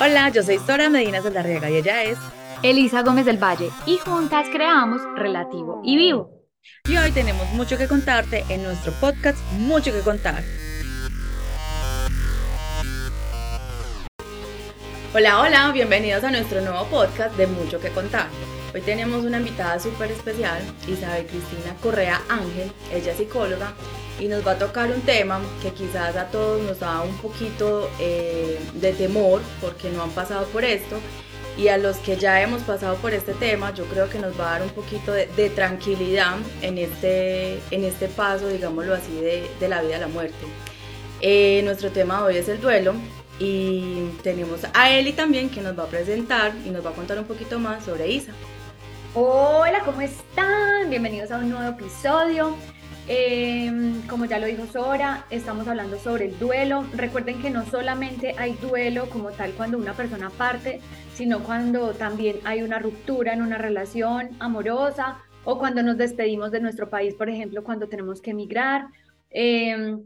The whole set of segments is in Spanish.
Hola, yo soy Sora Medina Saldarriaga y ella es Elisa Gómez del Valle y juntas creamos Relativo y Vivo. Y hoy tenemos mucho que contarte en nuestro podcast Mucho que contar. Hola, hola, bienvenidos a nuestro nuevo podcast de Mucho que contar. Hoy tenemos una invitada súper especial, Isabel Cristina Correa Ángel, ella es psicóloga y nos va a tocar un tema que quizás a todos nos da un poquito eh, de temor porque no han pasado por esto y a los que ya hemos pasado por este tema yo creo que nos va a dar un poquito de, tranquilidad en este, en este paso, digámoslo así, de, la vida a la muerte. Eh, nuestro tema hoy es el duelo y tenemos a Eli también que nos va a presentar y nos va a contar un poquito más sobre Isa. Hola, ¿cómo están? Bienvenidos a un nuevo episodio. Em, como ya lo dijo Sora, estamos hablando sobre el duelo. Recuerden que no solamente hay duelo como tal cuando una persona parte, sino cuando también hay una ruptura en una relación amorosa o cuando nos despedimos de nuestro país, por ejemplo, cuando tenemos que emigrar. Em,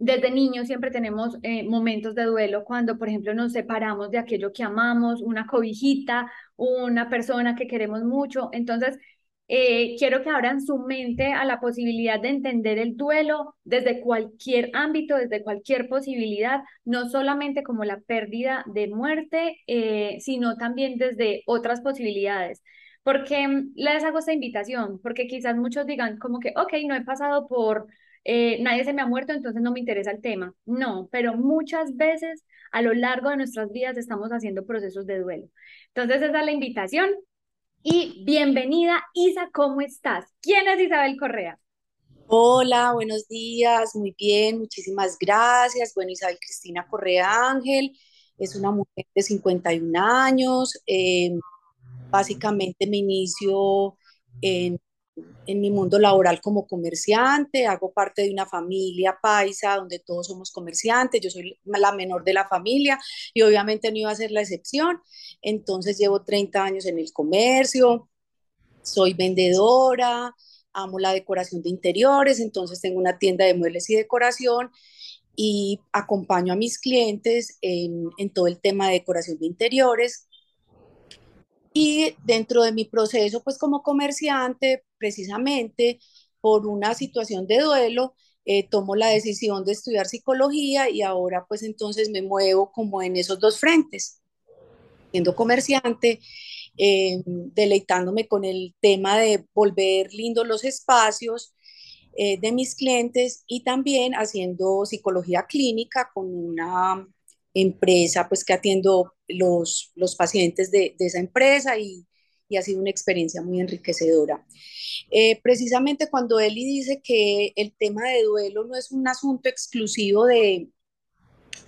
desde niños siempre tenemos eh, momentos de duelo cuando, por ejemplo, nos separamos de aquello que amamos, una cobijita, una persona que queremos mucho. Entonces, eh, quiero que abran su mente a la posibilidad de entender el duelo desde cualquier ámbito, desde cualquier posibilidad, no solamente como la pérdida de muerte, eh, sino también desde otras posibilidades. Porque mm, les hago esta invitación, porque quizás muchos digan como que, ok, no he pasado por, eh, nadie se me ha muerto, entonces no me interesa el tema. No, pero muchas veces a lo largo de nuestras vidas estamos haciendo procesos de duelo. Entonces esa es la invitación y bienvenida, Isa, ¿cómo estás? ¿Quién es Isabel Correa? Hola, buenos días, muy bien, muchísimas gracias. Bueno, Isabel Cristina Correa Ángel es una mujer de 51 años. Eh, básicamente me inicio en en mi mundo laboral como comerciante, hago parte de una familia paisa donde todos somos comerciantes, yo soy la menor de la familia y obviamente no iba a ser la excepción, entonces llevo 30 años en el comercio, soy vendedora, amo la decoración de interiores, entonces tengo una tienda de muebles y decoración y acompaño a mis clientes en, en todo el tema de decoración de interiores y dentro de mi proceso, pues como comerciante, precisamente por una situación de duelo, eh, tomo la decisión de estudiar psicología y ahora pues entonces me muevo como en esos dos frentes, siendo comerciante, eh, deleitándome con el tema de volver lindos los espacios eh, de mis clientes y también haciendo psicología clínica con una empresa, pues que atiendo los, los pacientes de, de esa empresa y, y, ha sido una experiencia muy enriquecedora. Eh, precisamente cuando Eli dice que el tema de duelo no es un asunto exclusivo de,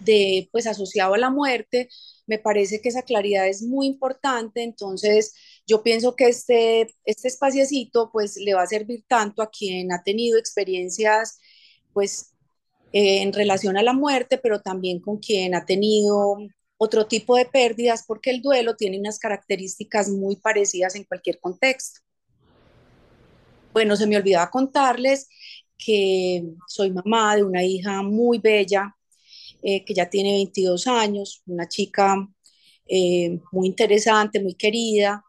de, pues asociado a la muerte, me parece que esa claridad es muy importante, entonces yo pienso que este, este pues le va a servir tanto a quien ha tenido experiencias pues eh, en relación a la muerte, pero también con quien ha tenido otro tipo de pérdidas, porque el duelo tiene unas características muy parecidas en cualquier contexto. Bueno, se me olvidaba contarles que soy mamá de una hija muy bella, eh, que ya tiene 22 años, una chica eh, muy interesante, muy querida.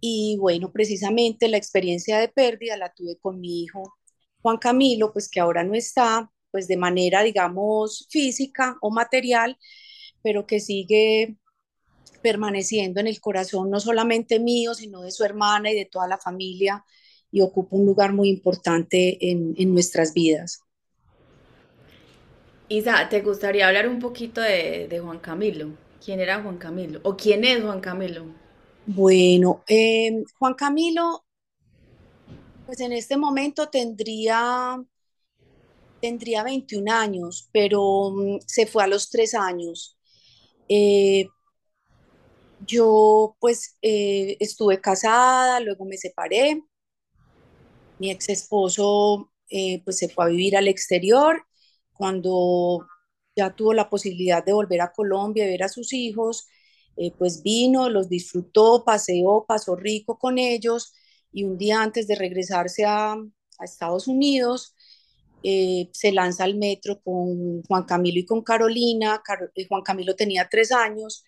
Y bueno, precisamente la experiencia de pérdida la tuve con mi hijo Juan Camilo, pues que ahora no está, pues de manera, digamos, física o material, pero que sigue permaneciendo en el corazón no solamente mío, sino de su hermana y de toda la familia y ocupa un lugar muy importante en, nuestras vidas. Isa, ¿te gustaría hablar un poquito de, Juan Camilo? ¿Quién era Juan Camilo? ¿O quién es Juan Camilo? Bueno, eh, Juan Camilo, pues en este momento tendría tendría 21 años, pero mm, se fue a los tres años. Eh, yo pues eh, estuve casada, luego me separé. Mi ex esposo eh, pues se fue a vivir al exterior. Cuando ya tuvo la posibilidad de volver a Colombia y ver a sus hijos, pues vino, los disfrutó, paseó, pasó rico con ellos y un día antes de regresarse a Estados Unidos, eh, se lanza al metro con Juan Camilo y con Carolina. Eh, Juan Camilo tenía tres años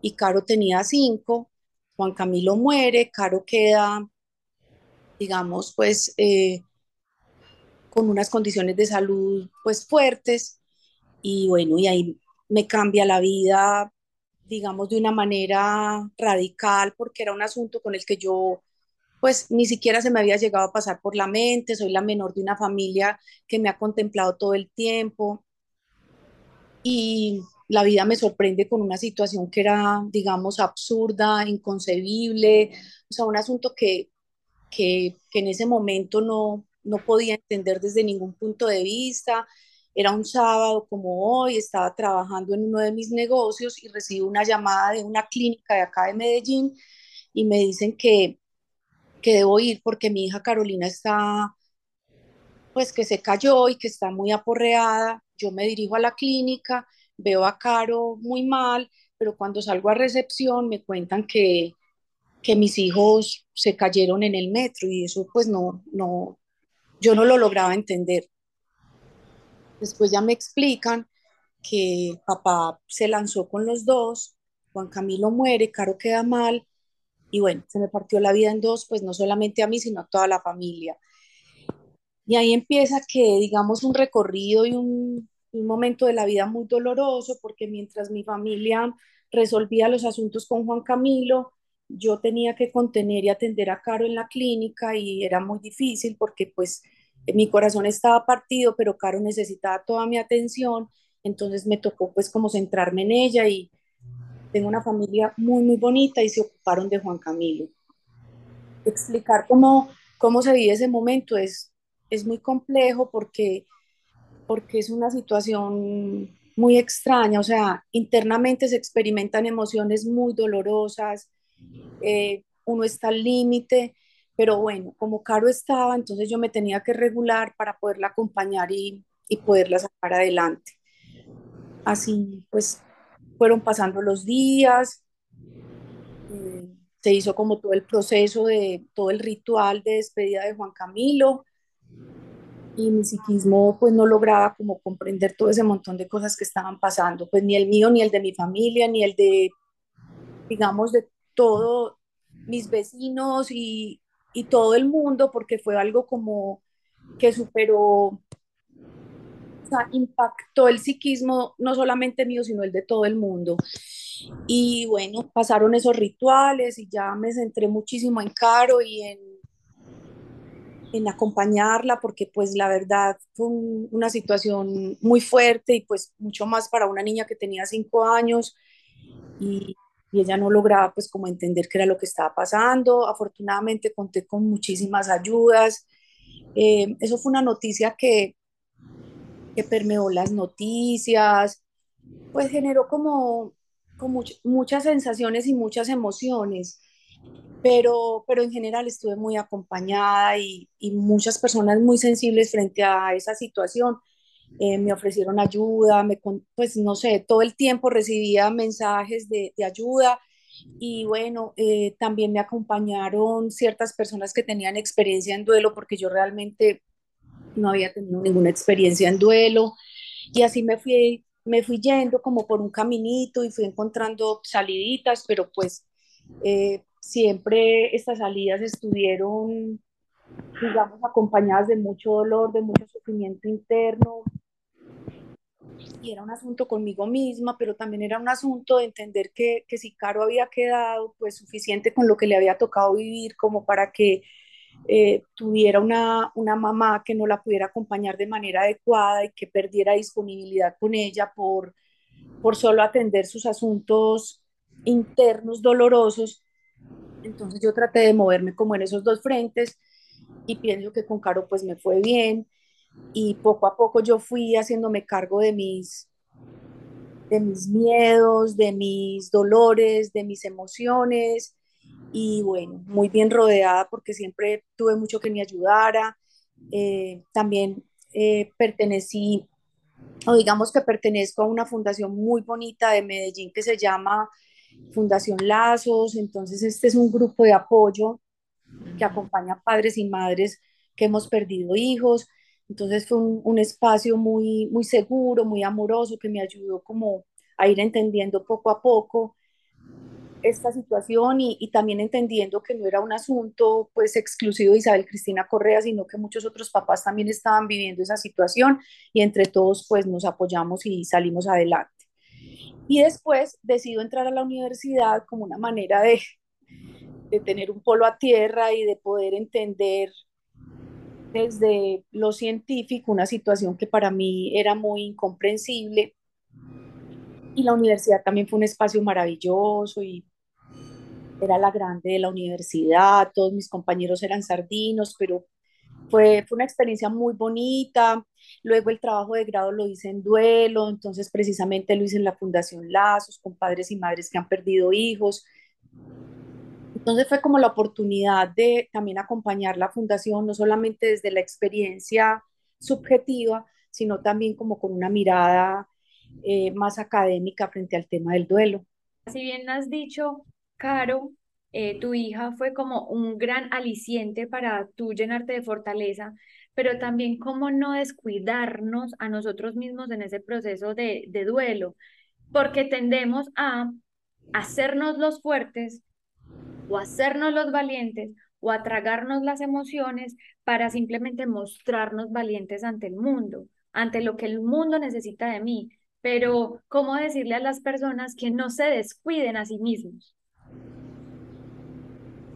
y Caro tenía cinco. Juan Camilo muere, Caro queda, digamos, pues eh, con unas condiciones de salud pues fuertes y bueno, y ahí me cambia la vida, digamos, de una manera radical porque era un asunto con el que yo pues ni siquiera se me había llegado a pasar por la mente, soy la menor de una familia que me ha contemplado todo el tiempo y la vida me sorprende con una situación que era, digamos, absurda, inconcebible, o sea, un asunto que, que, que en ese momento no, no podía entender desde ningún punto de vista. Era un sábado como hoy, estaba trabajando en uno de mis negocios y recibo una llamada de una clínica de acá de Medellín y me dicen que, que debo ir porque mi hija Carolina está, pues que se cayó y que está muy aporreada. Yo me dirijo a la clínica, veo a Caro muy mal, pero cuando salgo a recepción me cuentan que, que mis hijos se cayeron en el metro y eso pues no, no, yo no lo lograba entender. Después ya me explican que papá se lanzó con los dos, Juan Camilo muere, Caro queda mal y bueno, se me partió la vida en dos, pues no solamente a mí, sino a toda la familia. Y ahí empieza que, digamos, un recorrido y un, un momento de la vida muy doloroso, porque mientras mi familia resolvía los asuntos con Juan Camilo, yo tenía que contener y atender a Caro en la clínica y era muy difícil porque pues mi corazón estaba partido, pero Caro necesitaba toda mi atención, entonces me tocó pues como centrarme en ella y tengo una familia muy, muy bonita y se ocuparon de Juan Camilo. Explicar cómo, cómo se vive ese momento es, es muy complejo porque, porque es una situación muy extraña, o sea, internamente se experimentan emociones muy dolorosas, eh, uno está al límite, pero bueno, como Caro estaba, entonces yo me tenía que regular para poderla acompañar y, y poderla sacar adelante. Así pues fueron pasando los días, eh, se hizo como todo el proceso de todo el ritual de despedida de Juan Camilo y mi psiquismo pues no lograba como comprender todo ese montón de cosas que estaban pasando, pues ni el mío, ni el de mi familia, ni el de, digamos, de todos mis vecinos y, y todo el mundo, porque fue algo como que superó, sea, impactó el psiquismo, no solamente mío, sino el de todo el mundo. Y bueno, pasaron esos rituales y ya me centré muchísimo en Caro y en, en acompañarla, porque pues la verdad fue un, una situación muy fuerte y pues mucho más para una niña que tenía cinco años. Y, y ella no lograba pues como entender qué era lo que estaba pasando. Afortunadamente conté con muchísimas ayudas. Eh, eso fue una noticia que, permeó las noticias, pues generó como, como muchas sensaciones y muchas emociones, pero, pero en general estuve muy acompañada y, y muchas personas muy sensibles frente a esa situación eh, me ofrecieron ayuda, me, pues no sé, todo el tiempo recibía mensajes de, de ayuda y bueno, eh, también me acompañaron ciertas personas que tenían experiencia en duelo porque yo realmente no había tenido ninguna experiencia en duelo y así me fui, me fui yendo como por un caminito y fui encontrando saliditas, pero pues eh, siempre estas salidas estuvieron digamos, acompañadas de mucho dolor, de mucho sufrimiento interno. Y era un asunto conmigo misma, pero también era un asunto de entender que, que si Caro había quedado pues suficiente con lo que le había tocado vivir como para que eh, tuviera una, una mamá que no la pudiera acompañar de manera adecuada y que perdiera disponibilidad con ella por, por solo atender sus asuntos internos dolorosos. Entonces yo traté de moverme como en esos dos frentes y pienso que con Caro pues me fue bien y poco a poco yo fui haciéndome cargo de mis de mis miedos, de mis dolores, de mis emociones y bueno, muy bien rodeada porque siempre tuve mucho que me ayudara. Eh, también eh, pertenecí, o digamos que pertenezco a una fundación muy bonita de Medellín que se llama Fundación Lazos, entonces este es un grupo de apoyo que acompaña a padres y madres que hemos perdido hijos. Entonces fue un, un, espacio muy, muy seguro, muy amoroso, que me ayudó como a ir entendiendo poco a poco esta situación y, también entendiendo que no era un asunto pues exclusivo de Isabel Cristina Correa, sino que muchos otros papás también estaban viviendo esa situación y entre todos pues nos apoyamos y salimos adelante. Y después decido entrar a la universidad como una manera de, de tener un polo a tierra y de poder entender desde lo científico una situación que para mí era muy incomprensible. Y la universidad también fue un espacio maravilloso y era la grande de la universidad, todos mis compañeros eran sardinos, pero fue, fue una experiencia muy bonita. Luego el trabajo de grado lo hice en duelo, entonces precisamente lo hice en la Fundación Lazos, con padres y madres que han perdido hijos. Entonces fue como la oportunidad de también acompañar la fundación, no solamente desde la experiencia subjetiva, sino también como con una mirada eh, más académica frente al tema del duelo. Si bien has dicho, Caro, eh, tu hija fue como un gran aliciente para tú llenarte de fortaleza, pero también cómo no descuidarnos a nosotros mismos en ese proceso de, de duelo, porque tendemos a hacernos los fuertes o hacernos los valientes o a tragarnos las emociones para simplemente mostrarnos valientes ante el mundo, ante lo que el mundo necesita de mí. Pero, ¿cómo decirle a las personas que no se descuiden a sí mismos?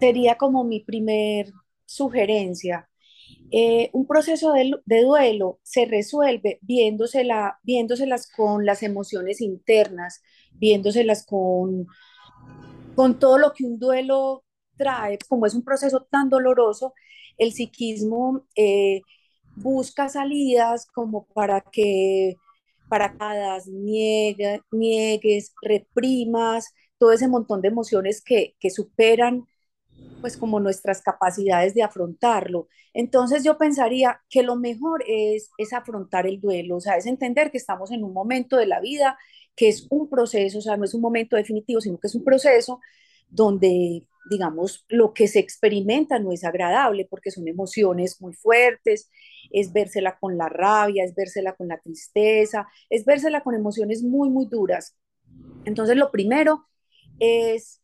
Sería como mi primer sugerencia. Eh, un proceso de, duelo se resuelve viéndosela, viéndoselas con las emociones internas, viéndoselas con, con todo lo que un duelo trae. Como es un proceso tan doloroso, el psiquismo eh, busca salidas como para que para niegues, reprimas, todo ese montón de emociones que, que superan pues como nuestras capacidades de afrontarlo. Entonces yo pensaría que lo mejor es, es afrontar el duelo, o sea, es entender que estamos en un momento de la vida que es un proceso, o sea, no es un momento definitivo, sino que es un proceso donde, digamos, lo que se experimenta no es agradable porque son emociones muy fuertes, es vérsela con la rabia, es vérsela con la tristeza, es vérsela con emociones muy, muy duras. Entonces, lo primero es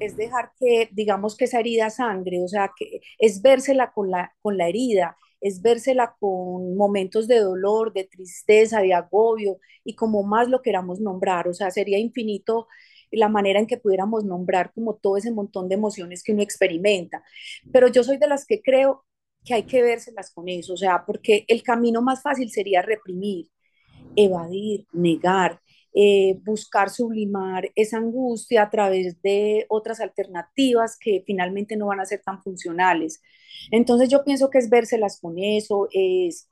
es dejar que, digamos, que esa herida sangre, o sea, que es vérsela con la, con la herida, es vérsela con momentos de dolor, de tristeza, de agobio y como más lo queramos nombrar, o sea, sería infinito la manera en que pudiéramos nombrar como todo ese montón de emociones que uno experimenta. Pero yo soy de las que creo que hay que vérselas con eso, o sea, porque el camino más fácil sería reprimir, evadir, negar, eh, buscar sublimar esa angustia a través de otras alternativas que finalmente no van a ser tan funcionales. Entonces yo pienso que es vérselas con eso, es,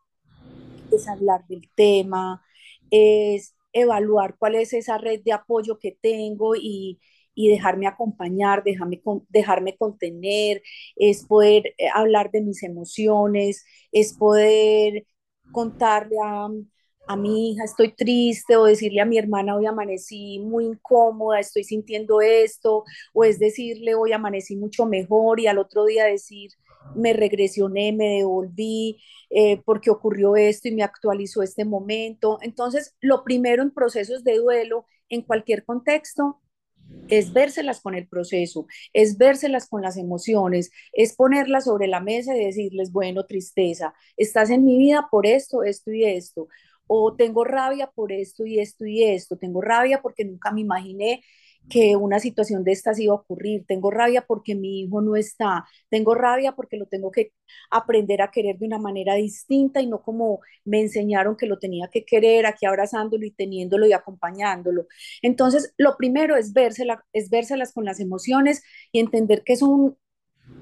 es hablar del tema, es evaluar cuál es esa red de apoyo que tengo y, y dejarme acompañar, dejarme, dejarme contener, es poder eh, hablar de mis emociones, es poder contarle a, a mi hija estoy triste o decirle a mi hermana hoy amanecí muy incómoda, estoy sintiendo esto, o es decirle hoy amanecí mucho mejor y al otro día decir me regresioné, me devolví eh, porque ocurrió esto y me actualizó este momento. Entonces, lo primero en procesos de duelo, en cualquier contexto, es vérselas con el proceso, es vérselas con las emociones, es ponerlas sobre la mesa y decirles, bueno, tristeza, estás en mi vida por esto, esto y esto o tengo rabia por esto y esto y esto, tengo rabia porque nunca me imaginé que una situación de estas iba a ocurrir, tengo rabia porque mi hijo no está, tengo rabia porque lo tengo que aprender a querer de una manera distinta y no como me enseñaron que lo tenía que querer, aquí abrazándolo y teniéndolo y acompañándolo. Entonces, lo primero es, vérsela, es vérselas con las emociones y entender que es un,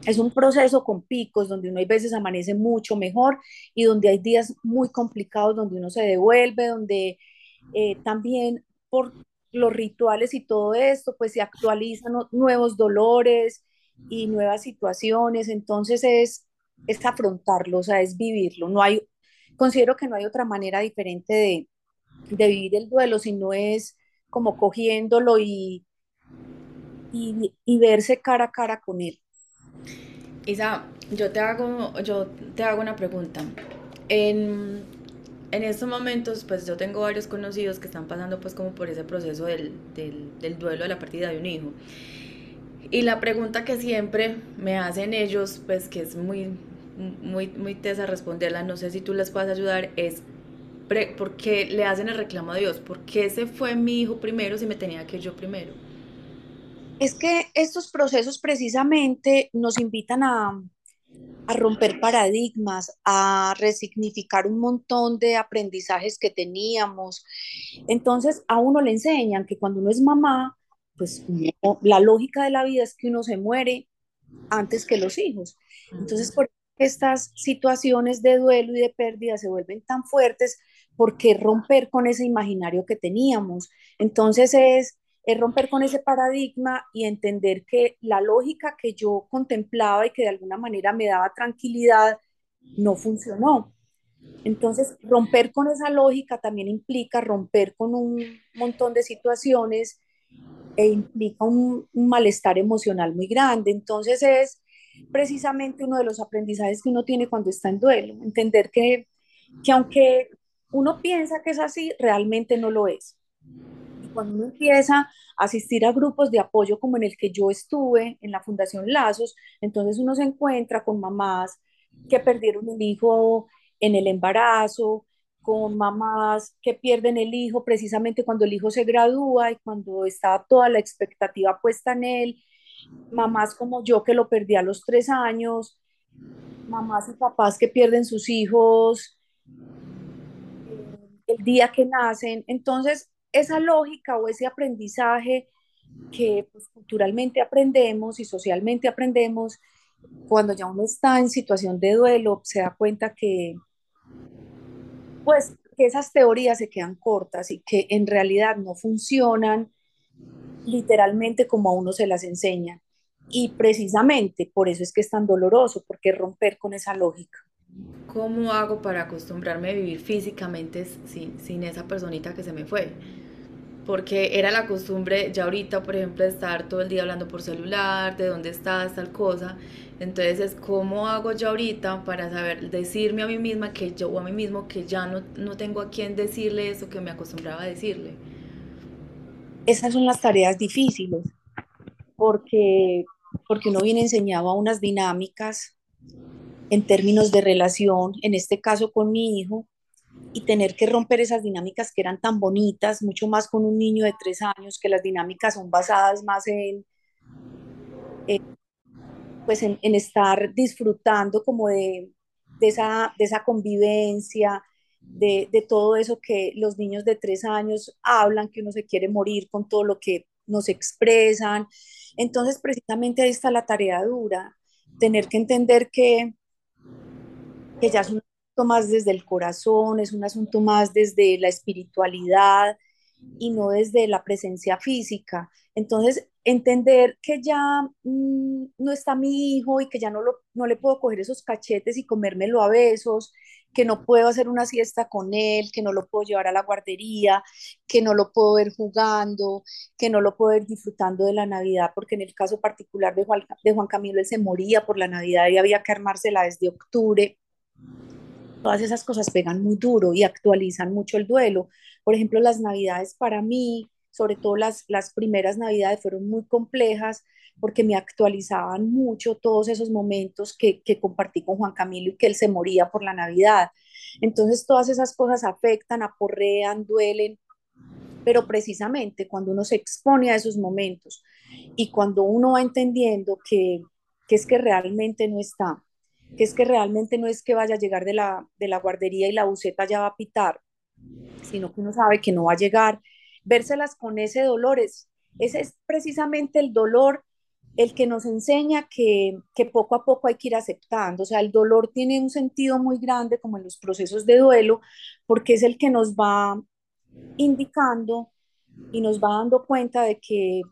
es un proceso con picos donde uno hay veces amanece mucho mejor y donde hay días muy complicados donde uno se devuelve, donde eh, también por los rituales y todo esto, pues se actualizan nuevos dolores y nuevas situaciones. Entonces es, es afrontarlo, o sea, es vivirlo. No hay, considero que no hay otra manera diferente de, de vivir el duelo, sino es como cogiéndolo y, y, y verse cara a cara con él. Isa, yo te hago, yo te hago una pregunta. En, en estos momentos, pues yo tengo varios conocidos que están pasando pues como por ese proceso del, del, duelo de la pérdida de un hijo. Y la pregunta que siempre me hacen ellos, pues que es muy, muy, muy tesa responderla, no sé si tú les puedes ayudar, es ¿por qué le hacen el reclamo a Dios? ¿Por qué se fue mi hijo primero si me tenía que ir yo primero? Es que estos procesos precisamente nos invitan a, romper paradigmas, a resignificar un montón de aprendizajes que teníamos. Entonces a uno le enseñan que cuando uno es mamá, pues la lógica de la vida es que uno se muere antes que los hijos. Entonces, por estas situaciones de duelo y de pérdida se vuelven tan fuertes porque romper con ese imaginario que teníamos. Entonces es, es romper con ese paradigma y entender que la lógica que yo contemplaba y que de alguna manera me daba tranquilidad no funcionó. Entonces, romper con esa lógica también implica romper con un montón de situaciones e implica un, malestar emocional muy grande. Entonces es precisamente uno de los aprendizajes que uno tiene cuando está en duelo, entender que, que aunque uno piensa que es así, realmente no lo es. Cuando uno empieza a asistir a grupos de apoyo como en el que yo estuve, en la Fundación Lazos, entonces uno se encuentra con mamás que perdieron un hijo en el embarazo, con mamás que pierden el hijo precisamente cuando el hijo se gradúa y cuando está toda la expectativa puesta en él, mamás como yo que lo perdí a los tres años, mamás y papás que pierden sus hijos eh, el día que nacen. Entonces, esa lógica o ese aprendizaje que pues, culturalmente aprendemos y socialmente aprendemos, cuando ya uno está en situación de duelo, se da cuenta que pues que esas teorías se quedan cortas y que en realidad no funcionan literalmente como a uno se las enseña. Y precisamente por eso es que es tan doloroso, porque romper con esa lógica. ¿Cómo hago para acostumbrarme a vivir físicamente sin, sin esa personita que se me fue? Porque era la costumbre ya ahorita, por ejemplo, de estar todo el día hablando por celular, de dónde estás, tal cosa. Entonces es cómo hago yo ahorita para saber decirme a mí misma que yo o a mí mismo que ya no, no tengo a quién decirle eso que me acostumbraba a decirle. Esas son las tareas difíciles, porque, porque uno viene enseñado a unas dinámicas en términos de relación, en este caso con mi hijo, y tener que romper esas dinámicas que eran tan bonitas, mucho más con un niño de tres años, que las dinámicas son basadas más en, pues en, estar disfrutando como de, de, esa, de esa convivencia, de, de, todo eso que los niños de tres años hablan, que uno se quiere morir con todo lo que nos expresan. Entonces, precisamente ahí está la tarea dura, tener que entender que, que ya es un más desde el corazón, es un asunto más desde la espiritualidad y no desde la presencia física. Entonces, entender que ya mm, no está mi hijo y que ya no, lo, no le puedo coger esos cachetes y comérmelo a besos, que no puedo hacer una siesta con él, que no lo puedo llevar a la guardería, que no lo puedo ver jugando, que no lo puedo ver disfrutando de la Navidad, porque en el caso particular de Juan, de Juan Camilo, él se moría por la Navidad y había que armársela desde octubre todas esas cosas pegan muy duro y actualizan mucho el duelo. Por ejemplo, las navidades para mí, sobre todo las, las primeras navidades, fueron muy complejas porque me actualizaban mucho todos esos momentos que, que compartí con Juan Camilo y que él se moría por la Navidad. Entonces, todas esas cosas afectan, aporrean, duelen, pero precisamente cuando uno se expone a esos momentos y cuando uno va entendiendo que, que es que realmente no está, que es que realmente no es que vaya a llegar de la, de la guardería y la buceta ya va a pitar, sino que uno sabe que no va a llegar. Vérselas con ese dolor, es, ese es precisamente el dolor el que nos enseña que, que, poco a poco hay que ir aceptando. O sea, el dolor tiene un sentido muy grande como en los procesos de duelo, porque es el que nos va indicando y nos va dando cuenta de que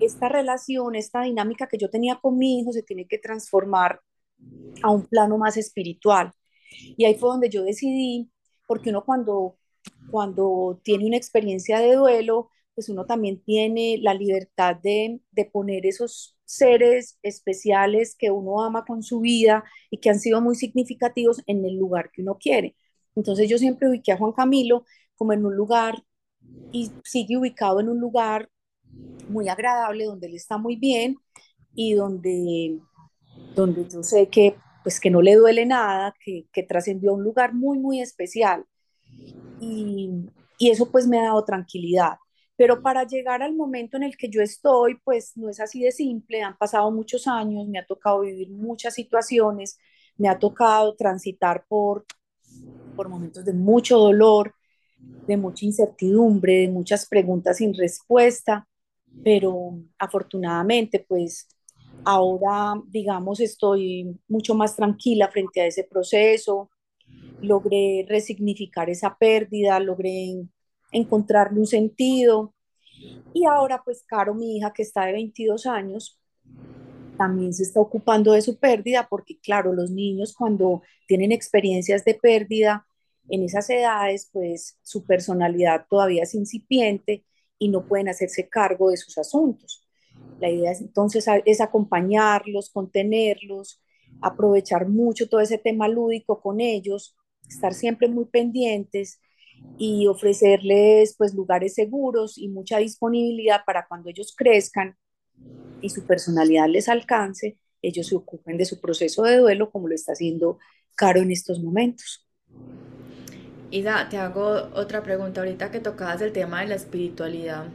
esta relación, esta dinámica que yo tenía con mi hijo se tiene que transformar a un plano más espiritual. Y ahí fue donde yo decidí, porque uno cuando, cuando tiene una experiencia de duelo, pues uno también tiene la libertad de, de poner esos seres especiales que uno ama con su vida y que han sido muy significativos en el lugar que uno quiere. Entonces yo siempre ubiqué a Juan Camilo como en un lugar y sigue ubicado en un lugar muy agradable, donde él está muy bien y donde, donde yo sé que, pues, que no le duele nada, que, que trascendió a un lugar muy, muy especial. Y, y eso pues me ha dado tranquilidad. Pero para llegar al momento en el que yo estoy, pues no es así de simple, han pasado muchos años, me ha tocado vivir muchas situaciones, me ha tocado transitar por, por momentos de mucho dolor, de mucha incertidumbre, de muchas preguntas sin respuesta, pero afortunadamente pues ahora digamos estoy mucho más tranquila frente a ese proceso, logré resignificar esa pérdida, logré encontrarle un sentido y ahora pues Caro, mi hija que está de 22 años, también se está ocupando de su pérdida porque claro, los niños cuando tienen experiencias de pérdida en esas edades, pues su personalidad todavía es incipiente y no pueden hacerse cargo de sus asuntos. La idea es, entonces es acompañarlos, contenerlos, aprovechar mucho todo ese tema lúdico con ellos, estar siempre muy pendientes y ofrecerles pues lugares seguros y mucha disponibilidad para cuando ellos crezcan y su personalidad les alcance, ellos se ocupen de su proceso de duelo como lo está haciendo Caro en estos momentos. Isa, te hago otra pregunta ahorita que tocabas el tema de la espiritualidad.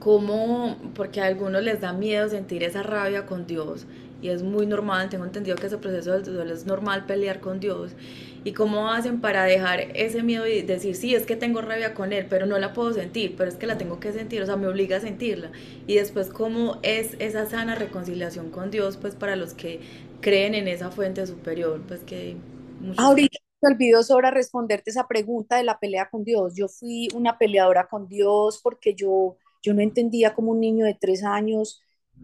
¿Cómo? Porque a algunos les da miedo sentir esa rabia con Dios y es muy normal, tengo entendido que ese proceso del duelo es normal pelear con Dios. ¿Y cómo hacen para dejar ese miedo y decir, sí, es que tengo rabia con Él, pero no la puedo sentir, pero es que la tengo que sentir, o sea, me obliga a sentirla? Y después, ¿cómo es esa sana reconciliación con Dios, pues para los que creen en esa fuente superior? Pues que... Ahorita me olvidó sobra responderte esa pregunta de la pelea con Dios. Yo fui una peleadora con Dios porque yo, yo no entendía cómo un niño de tres años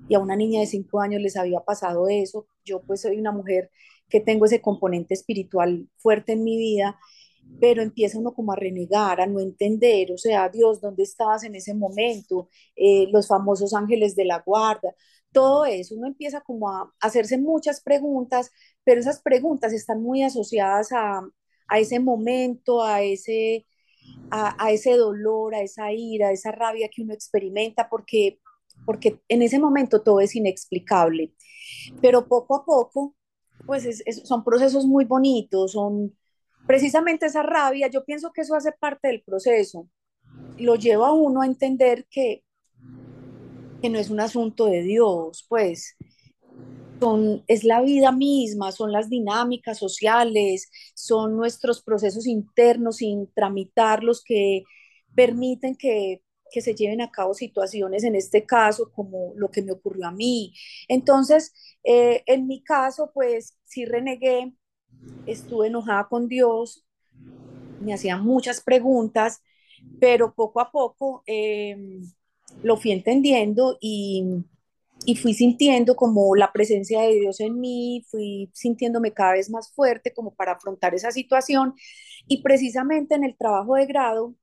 y a una niña de cinco años les había pasado eso. Yo pues soy una mujer que tengo ese componente espiritual fuerte en mi vida, pero empieza uno como a renegar, a no entender, o sea, Dios, ¿dónde estabas en ese momento? Eh, los famosos ángeles de la guarda, todo eso, uno empieza como a hacerse muchas preguntas, pero esas preguntas están muy asociadas a, a ese momento, a ese, a, a, ese dolor, a esa ira, a esa rabia que uno experimenta, porque, porque en ese momento todo es inexplicable. Pero poco a poco, pues es, son procesos muy bonitos, son precisamente esa rabia, yo pienso que eso hace parte del proceso, lo lleva a uno a entender que, que no es un asunto de Dios, pues son, es la vida misma, son las dinámicas sociales, son nuestros procesos internos sin tramitarlos que permiten que, que, se lleven a cabo situaciones, en este caso, como lo que me ocurrió a mí. Entonces, eh, en mi caso, pues sí renegué, estuve enojada con Dios, me hacían muchas preguntas, pero poco a poco eh, lo fui entendiendo y y fui sintiendo como la presencia de Dios en mí, fui sintiéndome cada vez más fuerte como para afrontar esa situación. Y precisamente en el trabajo de grado,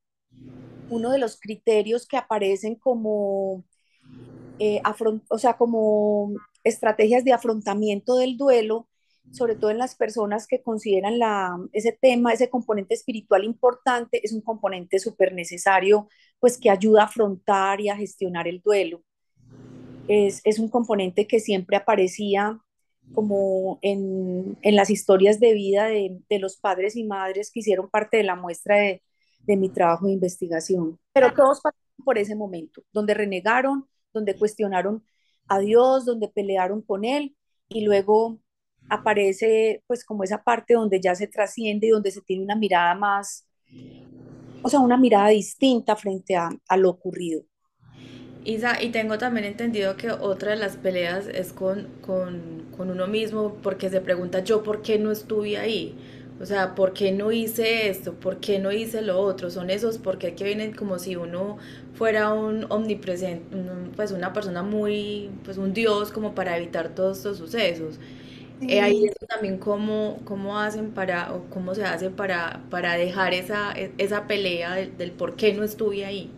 uno de los criterios que aparecen como, eh, o sea, como estrategias de afrontamiento del duelo, sobre todo en las personas que consideran la, ese tema, ese componente espiritual importante, es un componente súper necesario, pues que ayuda a afrontar y a gestionar el duelo es, es un componente que siempre aparecía como en, en, las historias de vida de, de, los padres y madres que hicieron parte de la muestra de, de mi trabajo de investigación. Pero todos pasaron por ese momento, donde renegaron, donde cuestionaron a Dios, donde pelearon con Él y luego aparece pues como esa parte donde ya se trasciende y donde se tiene una mirada más, o sea, una mirada distinta frente a, a lo ocurrido. Isa, y tengo también entendido que otra de las peleas es con, con, con, uno mismo porque se pregunta yo por qué no estuve ahí. O sea, ¿por qué no hice esto? ¿Por qué no hice lo otro? Son esos porque que vienen como si uno fuera un omnipresente, pues una persona muy, pues un dios como para evitar todos estos sucesos. Sí. Eh, ahí es también cómo, cómo hacen para, o cómo se hace para, para dejar esa, esa pelea del, del por qué no estuve ahí.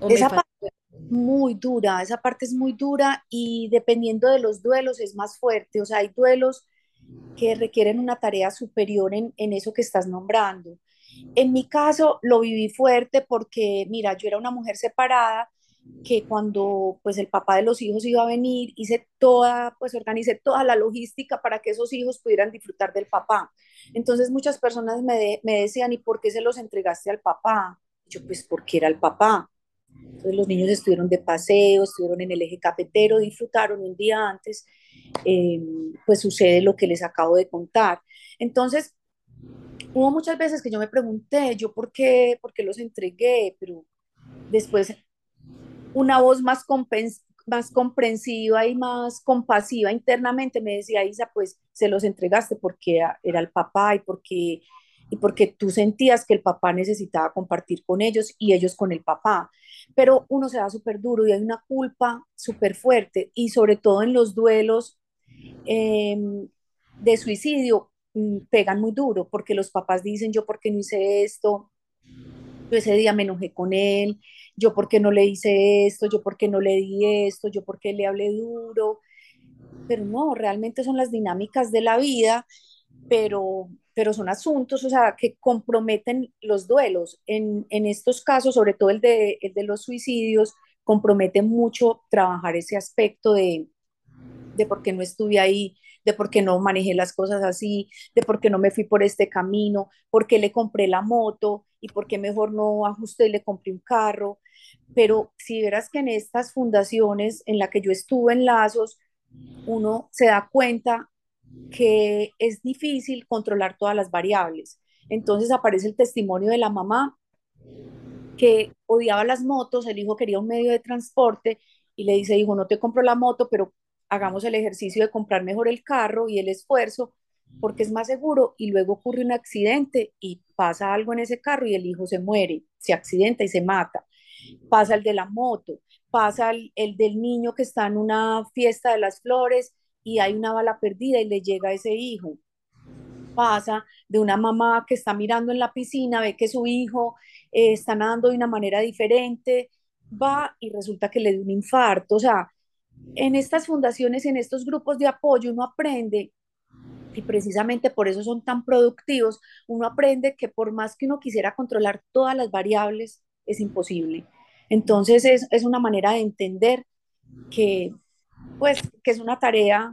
O esa me muy dura, esa parte es muy dura y dependiendo de los duelos es más fuerte, o sea, hay duelos que requieren una tarea superior en, en eso que estás nombrando. En mi caso lo viví fuerte porque, mira, yo era una mujer separada que cuando pues el papá de los hijos iba a venir, hice toda, pues organicé toda la logística para que esos hijos pudieran disfrutar del papá. Entonces muchas personas me, me decían, ¿y por qué se los entregaste al papá? Yo, pues porque era el papá. Entonces los niños estuvieron de paseo, estuvieron en el eje cafetero, disfrutaron un día antes, eh, pues sucede lo que les acabo de contar. Entonces, hubo muchas veces que yo me pregunté, yo por qué, por qué los entregué, pero después una voz más, más comprensiva y más compasiva internamente me decía, Isa, pues se los entregaste porque era el papá y porque, y porque tú sentías que el papá necesitaba compartir con ellos y ellos con el papá. Pero uno se da súper duro y hay una culpa súper fuerte y sobre todo en los duelos em, de suicidio mm, pegan muy duro porque los papás dicen, yo por qué no hice esto, yo ese día me enojé con él, yo por qué no le hice esto, yo por qué no le di esto, yo por qué le hablé duro. Pero no, realmente son las dinámicas de la vida, pero, pero son asuntos, o sea, que comprometen los duelos. En, en estos casos, sobre todo el de, el de los suicidios, compromete mucho trabajar ese aspecto de, de por qué no estuve ahí, de por qué no manejé las cosas así, de por qué no me fui por este camino, por qué le compré la moto y por qué mejor no ajusté y le compré un carro. Pero si verás que en estas fundaciones en la que yo estuve en Lazos, uno se da cuenta que es difícil controlar todas las variables. Entonces aparece el testimonio de la mamá que odiaba las motos, el hijo quería un medio de transporte y le dice, hijo, no te compro la moto, pero hagamos el ejercicio de comprar mejor el carro y el esfuerzo porque es más seguro y luego ocurre un accidente y pasa algo en ese carro y el hijo se muere, se accidenta y se mata. Pasa el de la moto, pasa el, del niño que está en una fiesta de las flores y hay una bala perdida y le llega a ese hijo. Pasa de una mamá que está mirando en la piscina, ve que su hijo eh, está nadando de una manera diferente, va y resulta que le dio un infarto. O sea, en estas fundaciones, en estos grupos de apoyo, uno aprende, y precisamente por eso son tan productivos, uno aprende que por más que uno quisiera controlar todas las variables, es imposible. Entonces es, es una manera de entender que, pues, que es una tarea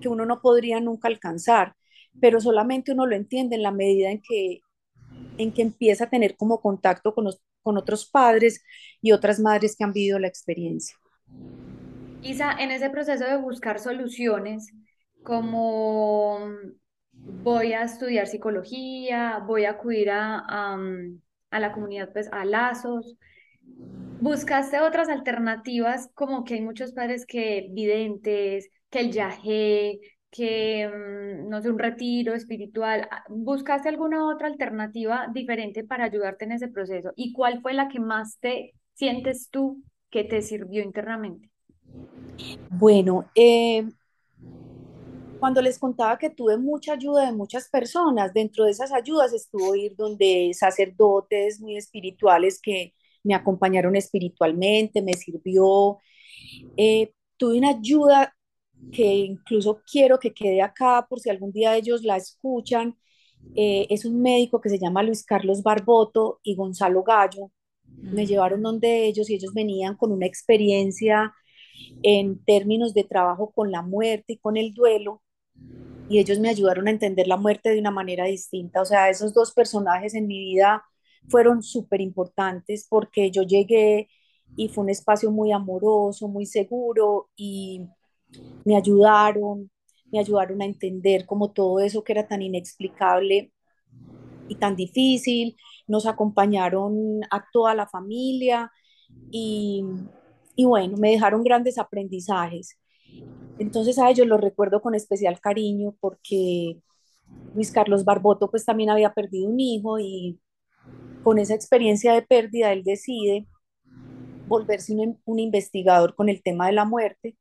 que uno no podría nunca alcanzar, pero solamente uno lo entiende en la medida en que, en que empieza a tener como contacto con, con otros padres y otras madres que han vivido la experiencia. Isa, en ese proceso de buscar soluciones, como voy a estudiar psicología, voy a acudir a, a, la comunidad, pues a lazos, buscaste otras alternativas, como que hay muchos padres que videntes, que el yagé, que, mm, no sé, un retiro espiritual. ¿Buscaste alguna otra alternativa diferente para ayudarte en ese proceso? ¿Y cuál fue la que más te sientes tú que te sirvió internamente? Bueno, eh, cuando les contaba que tuve mucha ayuda de muchas personas, dentro de esas ayudas estuvo ir donde sacerdotes muy espirituales que me acompañaron espiritualmente, me sirvió. Eh, tuve una ayuda que incluso quiero que quede acá por si algún día ellos la escuchan. Eh, es un médico que se llama Luis Carlos Barboto y Gonzalo Gallo. Me llevaron donde ellos y ellos venían con una experiencia en términos de trabajo con la muerte y con el duelo, y ellos me ayudaron a entender la muerte de una manera distinta. O sea, esos dos personajes en mi vida fueron súper importantes porque yo llegué y fue un espacio muy amoroso, muy seguro y me ayudaron, me ayudaron a entender como todo eso que era tan inexplicable y tan difícil, nos acompañaron a toda la familia y, y bueno, me dejaron grandes aprendizajes. Entonces a ellos los recuerdo con especial cariño porque Luis Carlos Barboto pues también había perdido un hijo y con esa experiencia de pérdida él decide volverse un, investigador con el tema de la muerte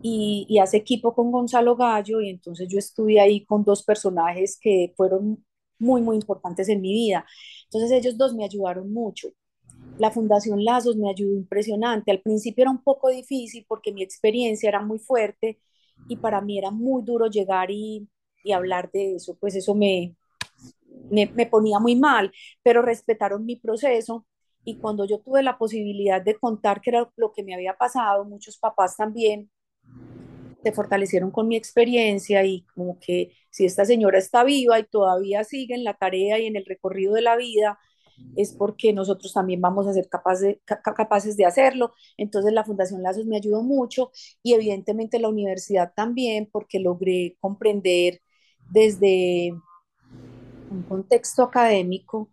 y, y, hace equipo con Gonzalo Gallo y entonces yo estuve ahí con dos personajes que fueron muy, muy importantes en mi vida. Entonces ellos dos me ayudaron mucho. La Fundación Lazos me ayudó impresionante. Al principio era un poco difícil porque mi experiencia era muy fuerte y para mí era muy duro llegar y, y hablar de eso, pues eso me, me, me ponía muy mal, pero respetaron mi proceso. Y cuando yo tuve la posibilidad de contar qué era lo que me había pasado, muchos papás también se fortalecieron con mi experiencia y como que si esta señora está viva y todavía sigue en la tarea y en el recorrido de la vida, es porque nosotros también vamos a ser capaces, capaces de hacerlo. Entonces la Fundación Lazos me ayudó mucho y evidentemente la universidad también porque logré comprender desde un contexto académico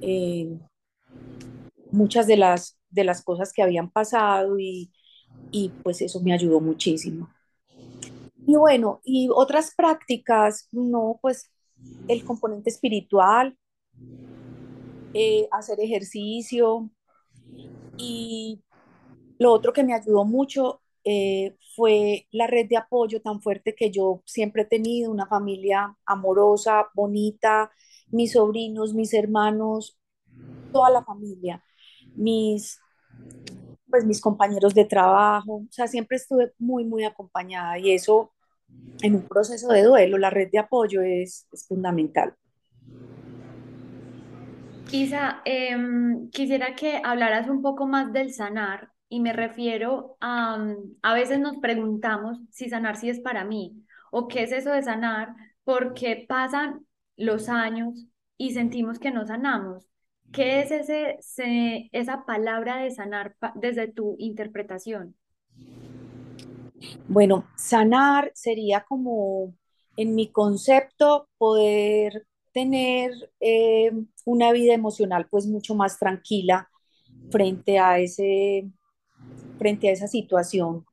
eh, muchas de las, de las cosas que habían pasado y, y pues eso me ayudó muchísimo. Y bueno, y otras prácticas, no, pues el componente espiritual, eh, hacer ejercicio. Y lo otro que me ayudó mucho eh, fue la red de apoyo tan fuerte que yo siempre he tenido, una familia amorosa, bonita, mis sobrinos, mis hermanos, toda la familia, mis, pues mis compañeros de trabajo, o sea, siempre estuve muy, muy acompañada y eso en un proceso de duelo, la red de apoyo es, es fundamental. Isa, em, quisiera que hablaras un poco más del sanar y me refiero a, mm, a veces nos preguntamos si sanar sí es para mí o qué es eso de sanar porque pasan los años y sentimos que no sanamos. ¿Qué es ese, esa palabra de sanar desde tu interpretación? Bueno, sanar sería como, en mi concepto, poder tener eh, una vida emocional pues mucho más tranquila frente a, ese, frente a esa situación.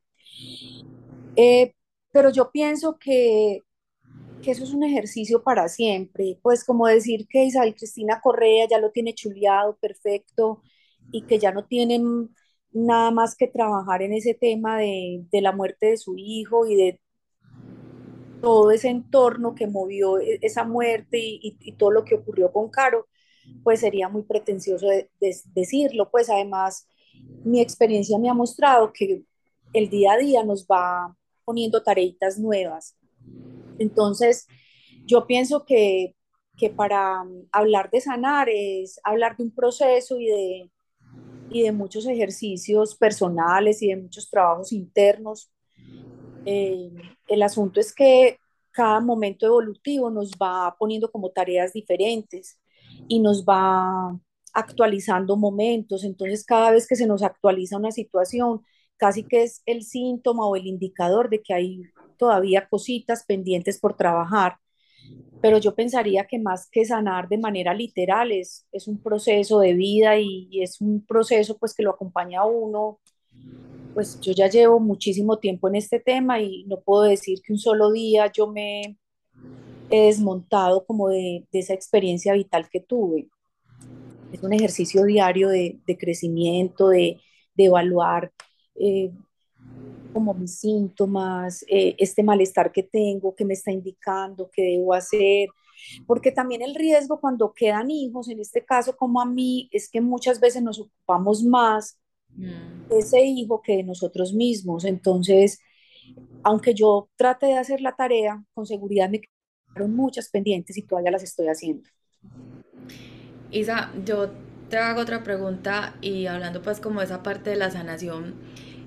Eh, pero yo pienso que, eso es un ejercicio para siempre, pues como decir que Isabel Cristina Correa ya lo tiene chuleado, perfecto, y que ya no tienen nada más que trabajar en ese tema de, la muerte de su hijo y de todo ese entorno que movió e, esa muerte y, todo lo que ocurrió con Caro, pues sería muy pretencioso de, decirlo. Pues además, mi experiencia me ha mostrado que el día a día nos va poniendo tareitas nuevas. Entonces, yo pienso que, que para hablar de sanar es hablar de un proceso y de, y de muchos ejercicios personales y de muchos trabajos internos eh, el asunto es que cada momento evolutivo nos va poniendo como tareas diferentes y nos va actualizando momentos. Entonces, cada vez que se nos actualiza una situación, casi que es el síntoma o el indicador de que hay todavía cositas pendientes por trabajar. Pero yo pensaría que más que sanar de manera literal es, es un proceso de vida y, es un proceso pues que lo acompaña a uno pues yo ya llevo muchísimo tiempo en este tema y no puedo decir que un solo día yo me he desmontado como de, esa experiencia vital que tuve. Es un ejercicio diario de, crecimiento, de, evaluar eh, como mis síntomas, eh, este malestar que tengo, que me está indicando, qué debo hacer. Porque también el riesgo cuando quedan hijos, en este caso como a mí, es que muchas veces nos ocupamos más Mm. ese hijo que nosotros mismos. Entonces, aunque yo trate de hacer la tarea, con seguridad me quedaron muchas pendientes y todavía las estoy haciendo. Isa, yo te hago otra pregunta y hablando pues como de esa parte de la sanación,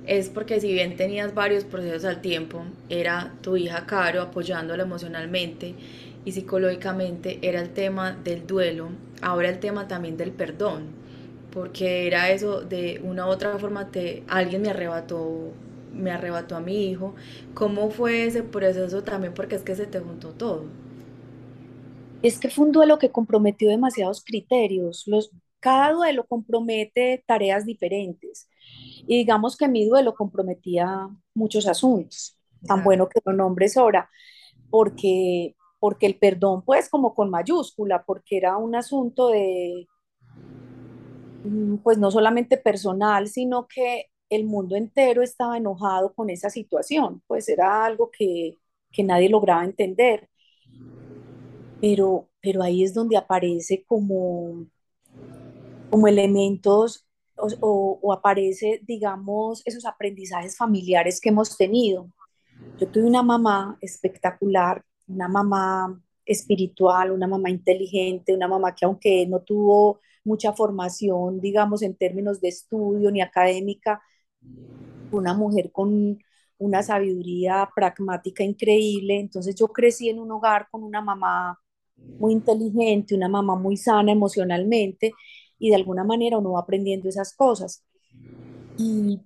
es porque si bien tenías varios procesos al tiempo, era tu hija Caro apoyándola emocionalmente y psicológicamente, era el tema del duelo, ahora el tema también del perdón porque era eso, de una u otra forma te, alguien me arrebató, me arrebató a mi hijo. ¿Cómo fue ese proceso también? Porque es que se te juntó todo. Es que fue un duelo que comprometió demasiados criterios. Los, cada duelo compromete tareas diferentes. Y digamos que mi duelo comprometía muchos asuntos. Tan bueno que lo nombres ahora, porque, porque el perdón, pues como con mayúscula, porque era un asunto de Mm, pues no solamente personal, sino que el mundo entero estaba enojado con esa situación, pues era algo que, nadie lograba entender. Pero, pero ahí es donde aparece como, como elementos o, o, aparece, digamos, esos aprendizajes familiares que hemos tenido. Yo tuve una mamá espectacular una mamá espiritual, una mamá inteligente, una mamá que aunque no tuvo mucha formación, digamos, en términos de estudio ni académica, una mujer con una sabiduría pragmática increíble. Entonces yo crecí en un hogar con una mamá muy inteligente, una mamá muy sana emocionalmente y de alguna manera uno va aprendiendo esas cosas. Y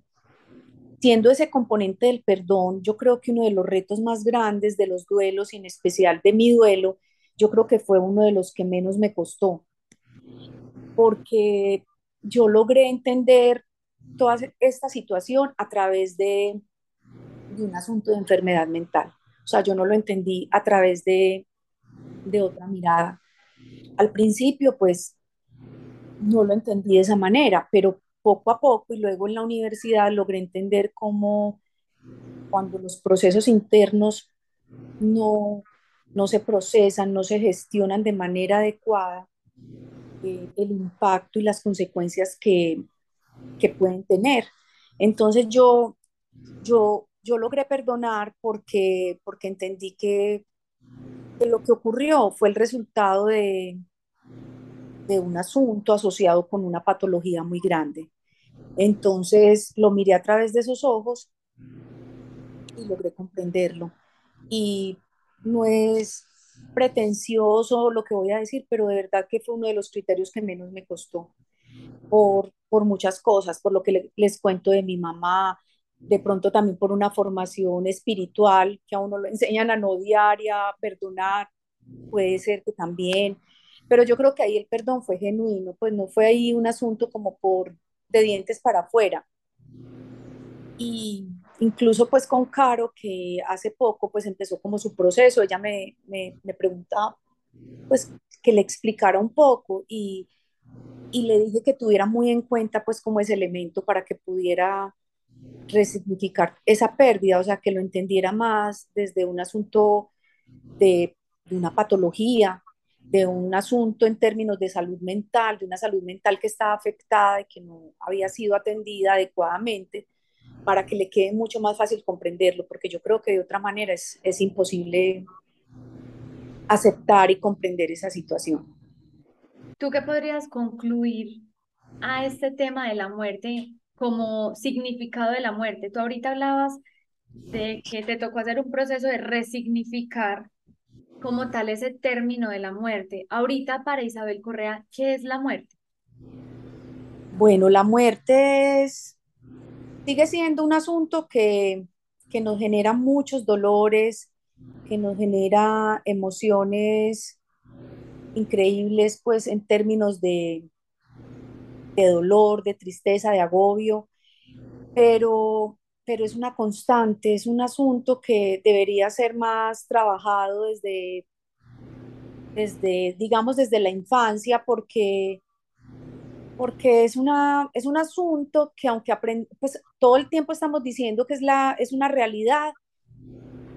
siendo ese componente del perdón, yo creo que uno de los retos más grandes de los duelos, y en especial de mi duelo, yo creo que fue uno de los que menos me costó, porque yo logré entender toda esta situación a través de, de un asunto de enfermedad mental. O sea, yo no lo entendí a través de, de otra mirada. Al principio, pues, no lo entendí de esa manera, pero poco a poco y luego en la universidad logré entender cómo cuando los procesos internos no, no se procesan, no se gestionan de manera adecuada, eh, el impacto y las consecuencias que, que pueden tener. Entonces yo, yo, yo logré perdonar porque, porque entendí que, que lo que ocurrió fue el resultado de, de un asunto asociado con una patología muy grande. Entonces lo miré a través de esos ojos y logré comprenderlo. Y no es pretencioso lo que voy a decir, pero de verdad que fue uno de los criterios que menos me costó por, por muchas cosas, por lo que les cuento de mi mamá, de pronto también por una formación espiritual que a uno lo enseñan a no odiar y a perdonar, puede ser que también, pero yo creo que ahí el perdón fue genuino, pues no fue ahí un asunto como por de dientes para afuera. Y incluso pues con Caro, que hace poco pues empezó como su proceso, ella me, me, me preguntaba pues que le explicara un poco y, y le dije que tuviera muy en cuenta pues como ese elemento para que pudiera resignificar esa pérdida, o sea, que lo entendiera más desde un asunto de, una patología, de un asunto en términos de salud mental, de una salud mental que estaba afectada y que no había sido atendida adecuadamente, para que le quede mucho más fácil comprenderlo, porque yo creo que de otra manera es, es imposible aceptar y comprender esa situación. ¿Tú qué podrías concluir a este tema de la muerte como significado de la muerte? Tú ahorita hablabas de que te tocó hacer un proceso de resignificar como tal ese término de la muerte. Ahorita para Isabel Correa, ¿qué es la muerte? Bueno, la muerte es, sigue siendo un asunto que, que nos genera muchos dolores, que nos genera emociones increíbles, pues en términos de, de dolor, de tristeza, de agobio, pero pero es una constante, es un asunto que debería ser más trabajado desde, desde digamos, desde la infancia, porque, porque es, una, es un asunto que aunque pues todo el tiempo estamos diciendo que es, la, es una realidad,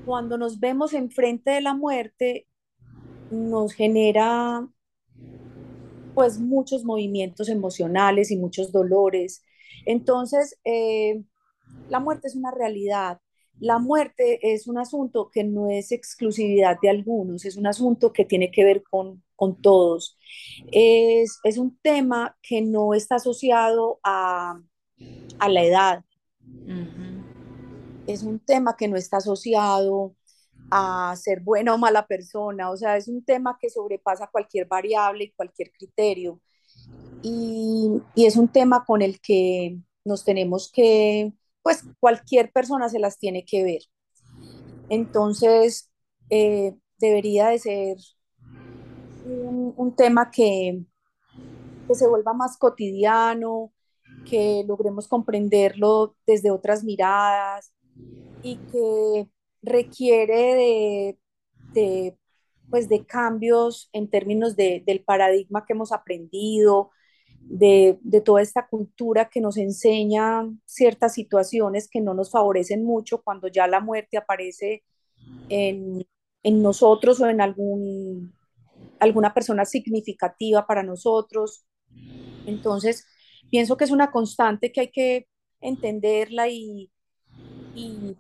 cuando nos vemos enfrente de la muerte, nos genera pues muchos movimientos emocionales y muchos dolores. Entonces, eh, la muerte es una realidad. La muerte es un asunto que no es exclusividad de algunos, es un asunto que tiene que ver con, con todos. Es, es, un tema que no está asociado a, a la edad. Es un tema que no está asociado a ser buena o mala persona, o sea, es un tema que sobrepasa cualquier variable y cualquier criterio. Y, y es un tema con el que nos tenemos que pues cualquier persona se las tiene que ver. Entonces, eh, debería de ser un, tema que, que se vuelva más cotidiano, que logremos comprenderlo desde otras miradas y que requiere de, pues de cambios en términos del paradigma que hemos aprendido, de, toda esta cultura que nos enseña ciertas situaciones que no nos favorecen mucho cuando ya la muerte aparece en, nosotros o en algún, alguna persona significativa para nosotros. Entonces, pienso que es una constante que hay que entenderla y, y,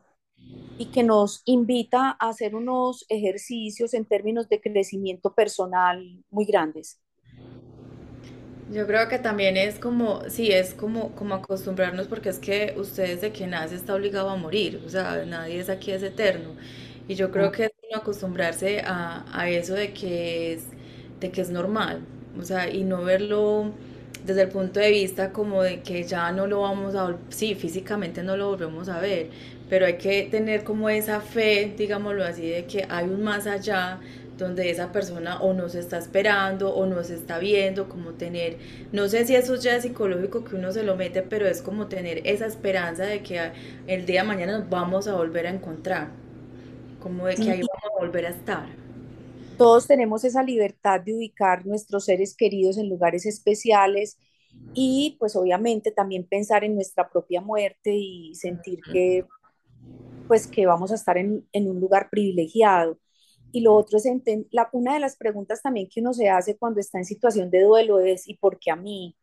y que nos invita a hacer unos ejercicios en términos de crecimiento personal muy grandes. Yo creo que también es como, sí, es como, como acostumbrarnos porque es que usted desde que nace está obligado a morir, o sea, nadie es aquí es eterno. Y yo creo que es acostumbrarse a, a eso de que es, de que es normal, o sea, y no verlo desde el punto de vista como de que ya no lo vamos a, sí, físicamente no lo volvemos a ver, pero hay que tener como esa fe, digámoslo así, de que hay un más allá donde esa persona o nos está esperando o nos está viendo, como tener, no sé si eso ya es psicológico que uno se lo mete, pero es como tener esa esperanza de que el día de mañana nos vamos a volver a encontrar, como de que ahí vamos a volver a estar. Todos tenemos esa libertad de ubicar nuestros seres queridos en lugares especiales y pues obviamente también pensar en nuestra propia muerte y sentir que pues que vamos a estar en, en un lugar privilegiado. Y lo otro es, la, una de las preguntas también que uno se hace cuando está en situación de duelo es, ¿y por qué a mí?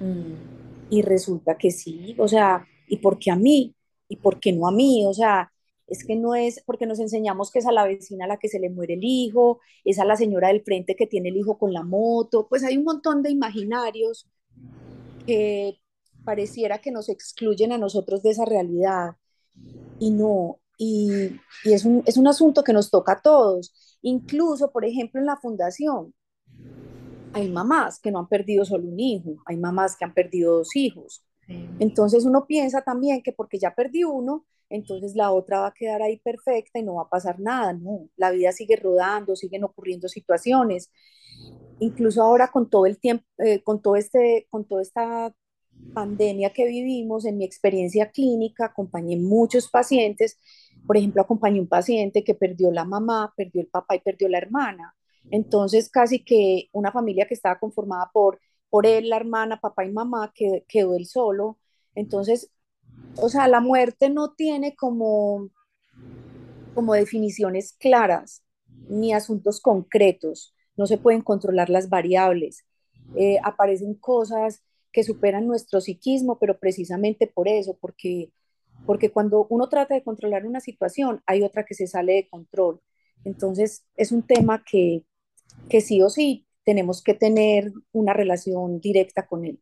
Mm. Y resulta que sí, o sea, ¿y por qué a mí? ¿Y por qué no a mí? O sea, es que no es porque nos enseñamos que es a la vecina a la que se le muere el hijo, es a la señora del frente que tiene el hijo con la moto, pues hay un montón de imaginarios que pareciera que nos excluyen a nosotros de esa realidad y no, y, es, un, es un asunto que nos toca a todos. Incluso, por ejemplo, en la fundación, hay mamás que no han perdido solo un hijo, hay mamás que han perdido dos hijos. Entonces uno piensa también que porque ya perdí uno, entonces la otra va a quedar ahí perfecta y no va a pasar nada. No, la vida sigue rodando, siguen ocurriendo situaciones. Incluso ahora con todo el tiempo, eh, con todo este, con toda esta pandemia que vivimos, en mi experiencia clínica, acompañé muchos pacientes por ejemplo, acompañé un paciente que perdió la mamá, perdió el papá y perdió la hermana. Entonces, casi que una familia que estaba conformada por, por él, la hermana, papá y mamá, que, quedó él solo. Entonces, o sea, la muerte no tiene como, como definiciones claras ni asuntos concretos. No se pueden controlar las variables. Eh, aparecen cosas que superan nuestro psiquismo, pero precisamente por eso, porque porque cuando uno trata de controlar una situación, hay otra que se sale de control. Entonces, es un tema que, que sí o sí tenemos que tener una relación directa con él.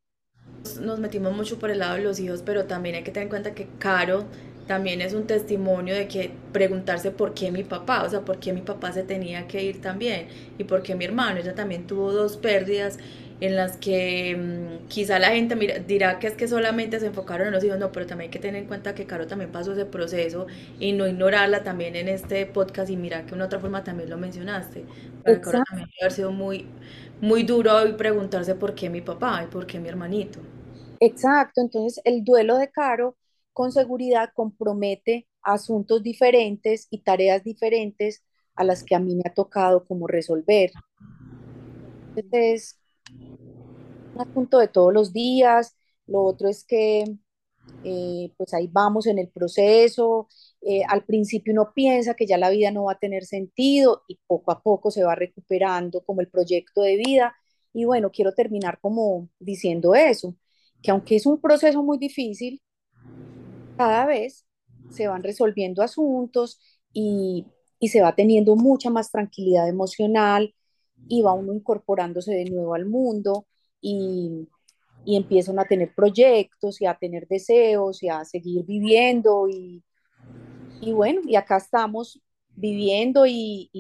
Nos metimos mucho por el lado de los hijos, pero también hay que tener en cuenta que Caro también es un testimonio de que preguntarse por qué mi papá, o sea, por qué mi papá se tenía que ir también y por qué mi hermano, ella también tuvo dos pérdidas en las que mm, quizá la gente mira, dirá que es que solamente se enfocaron en los hijos, no, pero también hay que tener en cuenta que Caro también pasó ese proceso y no ignorarla también en este podcast y mira que de una otra forma también lo mencionaste. Para Caro también haber sido muy, muy duro hoy preguntarse por qué mi papá y por qué mi hermanito. Exacto, entonces el duelo de Caro con seguridad compromete asuntos diferentes y tareas diferentes a las que a mí me ha tocado como resolver. Entonces, un asunto de todos los días, lo otro es que eh, pues ahí vamos en el proceso, eh, al principio uno piensa que ya la vida no va a tener sentido y poco a poco se va recuperando como el proyecto de vida. Y bueno, quiero terminar como diciendo eso, que aunque es un proceso muy difícil, cada vez se van resolviendo asuntos y, y se va teniendo mucha más tranquilidad emocional y va uno incorporándose de nuevo al mundo y, y empiezan a tener proyectos y a tener deseos y a seguir viviendo y, y bueno, y acá estamos viviendo y,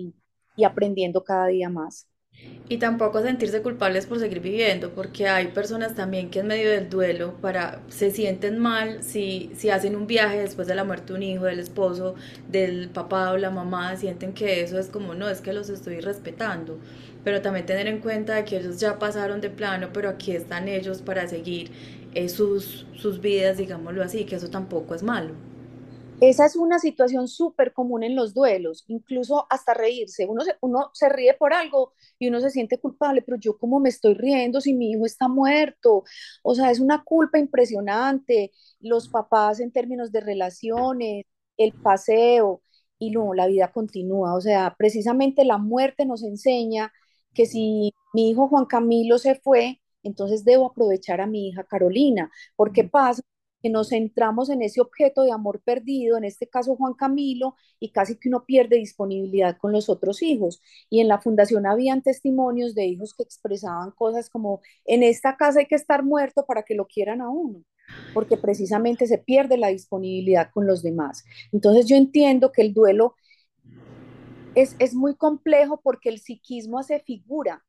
y aprendiendo cada día más. Y tampoco sentirse culpables por seguir viviendo, porque hay personas también que en medio del duelo para, se sienten mal si, si hacen un viaje después de la muerte de un hijo, del esposo, del papá o la mamá, sienten que eso es como, no, es que los estoy respetando, pero también tener en cuenta que ellos ya pasaron de plano, pero aquí están ellos para seguir eh, sus, sus vidas, digámoslo así, que eso tampoco es malo. Esa es una situación súper común en los duelos, incluso hasta reírse. Uno se, uno se ríe por algo y uno se siente culpable, pero yo cómo me estoy riendo si mi hijo está muerto. O sea, es una culpa impresionante. Los papás en términos de relaciones, el paseo y no, la vida continúa. O sea, precisamente la muerte nos enseña que si mi hijo Juan Camilo se fue, entonces debo aprovechar a mi hija Carolina, porque pasa que nos centramos en ese objeto de amor perdido, en este caso Juan Camilo, y casi que uno pierde disponibilidad con los otros hijos. Y en la fundación habían testimonios de hijos que expresaban cosas como, en esta casa hay que estar muerto para que lo quieran a uno, porque precisamente se pierde la disponibilidad con los demás. Entonces yo entiendo que el duelo es, es muy complejo porque el psiquismo hace figura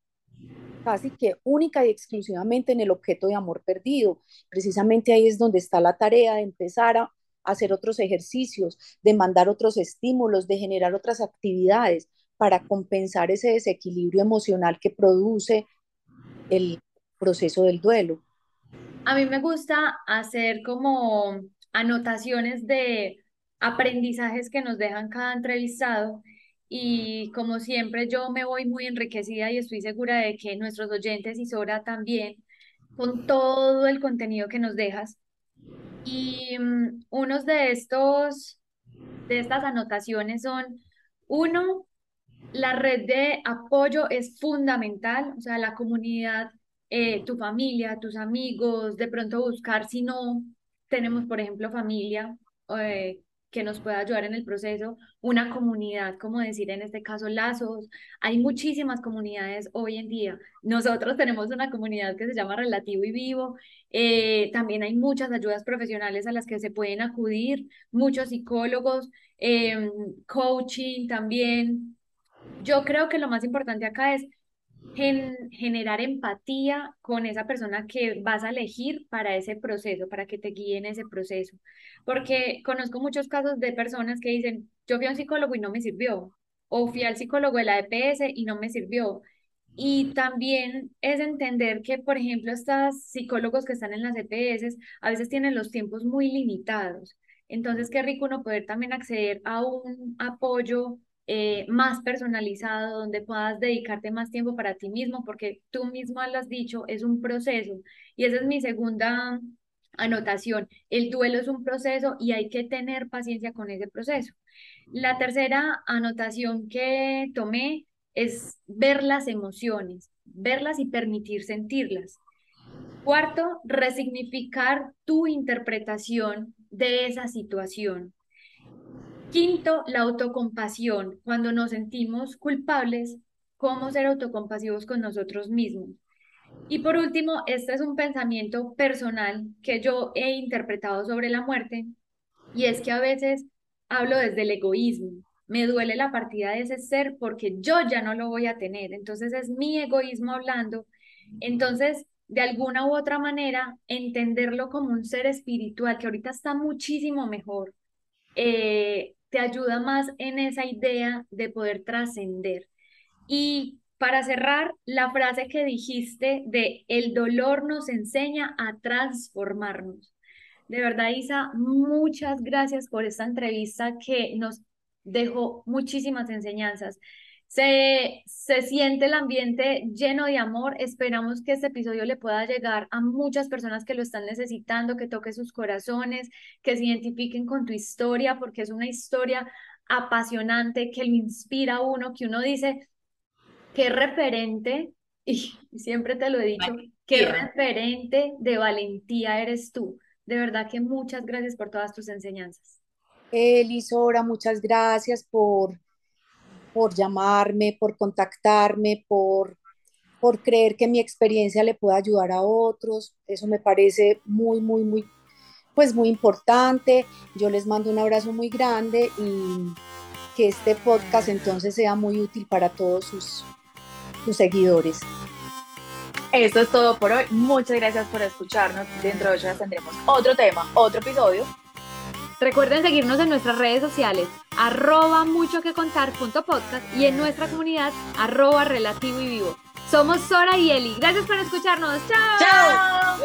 casi que única y exclusivamente en el objeto de amor perdido. Precisamente ahí es donde está la tarea de empezar a hacer otros ejercicios, de mandar otros estímulos, de generar otras actividades para compensar ese desequilibrio emocional que produce el proceso del duelo. A mí me gusta hacer como anotaciones de aprendizajes que nos dejan cada entrevistado y como siempre yo me voy muy enriquecida y estoy segura de que nuestros oyentes y Sora también, con todo el contenido que nos dejas. Y um, unos de estos, de estas anotaciones son, uno, la red de apoyo es fundamental, o sea, la comunidad, eh, tu familia, tus amigos, de pronto buscar si no tenemos, por ejemplo, familia, eh, que nos pueda ayudar en el proceso, una comunidad, como decir en este caso lazos. Hay muchísimas comunidades hoy en día. Nosotros tenemos una comunidad que se llama Relativo y Vivo. Eh, también hay muchas ayudas profesionales a las que se pueden acudir, muchos psicólogos, em, coaching también. Yo creo que lo más importante acá es generar empatía con esa persona que vas a elegir para ese proceso, para que te guíe en ese proceso. Porque conozco muchos casos de personas que dicen, yo fui a un psicólogo y no me sirvió, o fui al psicólogo de la EPS y no me sirvió. Y también es entender que, por ejemplo, estos psicólogos que están en las EPS a veces tienen los tiempos muy limitados. Entonces, qué rico uno poder también acceder a un apoyo eh, más personalizado, donde puedas dedicarte más tiempo para ti mismo, porque tú mismo lo has dicho, es un proceso. Y esa es mi segunda anotación. El duelo es un proceso y hay que tener paciencia con ese proceso. La tercera anotación que tomé es ver las emociones, verlas y permitir sentirlas. Cuarto, resignificar tu interpretación de esa situación. Quinto, la autocompasión. Cuando nos sentimos culpables, cómo ser autocompasivos con nosotros mismos. Y por último, este es un pensamiento personal que yo he interpretado sobre la muerte, y es que a veces hablo desde el egoísmo. Me duele la partida de ese ser porque yo ya no lo voy a tener. Entonces es mi egoísmo hablando. Entonces, de alguna u otra manera, entenderlo como un ser espiritual que ahorita está muchísimo mejor, eh, te ayuda más en esa idea de poder trascender. Y para cerrar, la frase que dijiste de el dolor nos enseña a transformarnos. De verdad, Isa, muchas gracias por esta entrevista que nos dejó muchísimas enseñanzas. Se, se siente el ambiente lleno de amor. Esperamos que este episodio le pueda llegar a muchas personas que lo están necesitando, que toque sus corazones, que se identifiquen con tu historia, porque es una historia apasionante que lo inspira a uno, que uno dice, qué referente, y siempre te lo he dicho, qué referente de valentía eres tú. De verdad que muchas gracias por todas tus enseñanzas. Elisora, muchas gracias por por llamarme, por contactarme, por, por creer que mi experiencia le puede ayudar a otros. Eso me parece muy, muy, muy, pues muy importante. Yo les mando un abrazo muy grande y que este podcast entonces sea muy útil para todos sus, sus seguidores. Esto es todo por hoy. Muchas gracias por escucharnos. Dentro de ocho días tendremos otro tema, otro episodio Recuerden seguirnos en nuestras redes sociales, arroba mucho que contar y en nuestra comunidad, arroba relativo y vivo. Somos Sora y Eli. Gracias por escucharnos. ¡Chao! ¡Chao!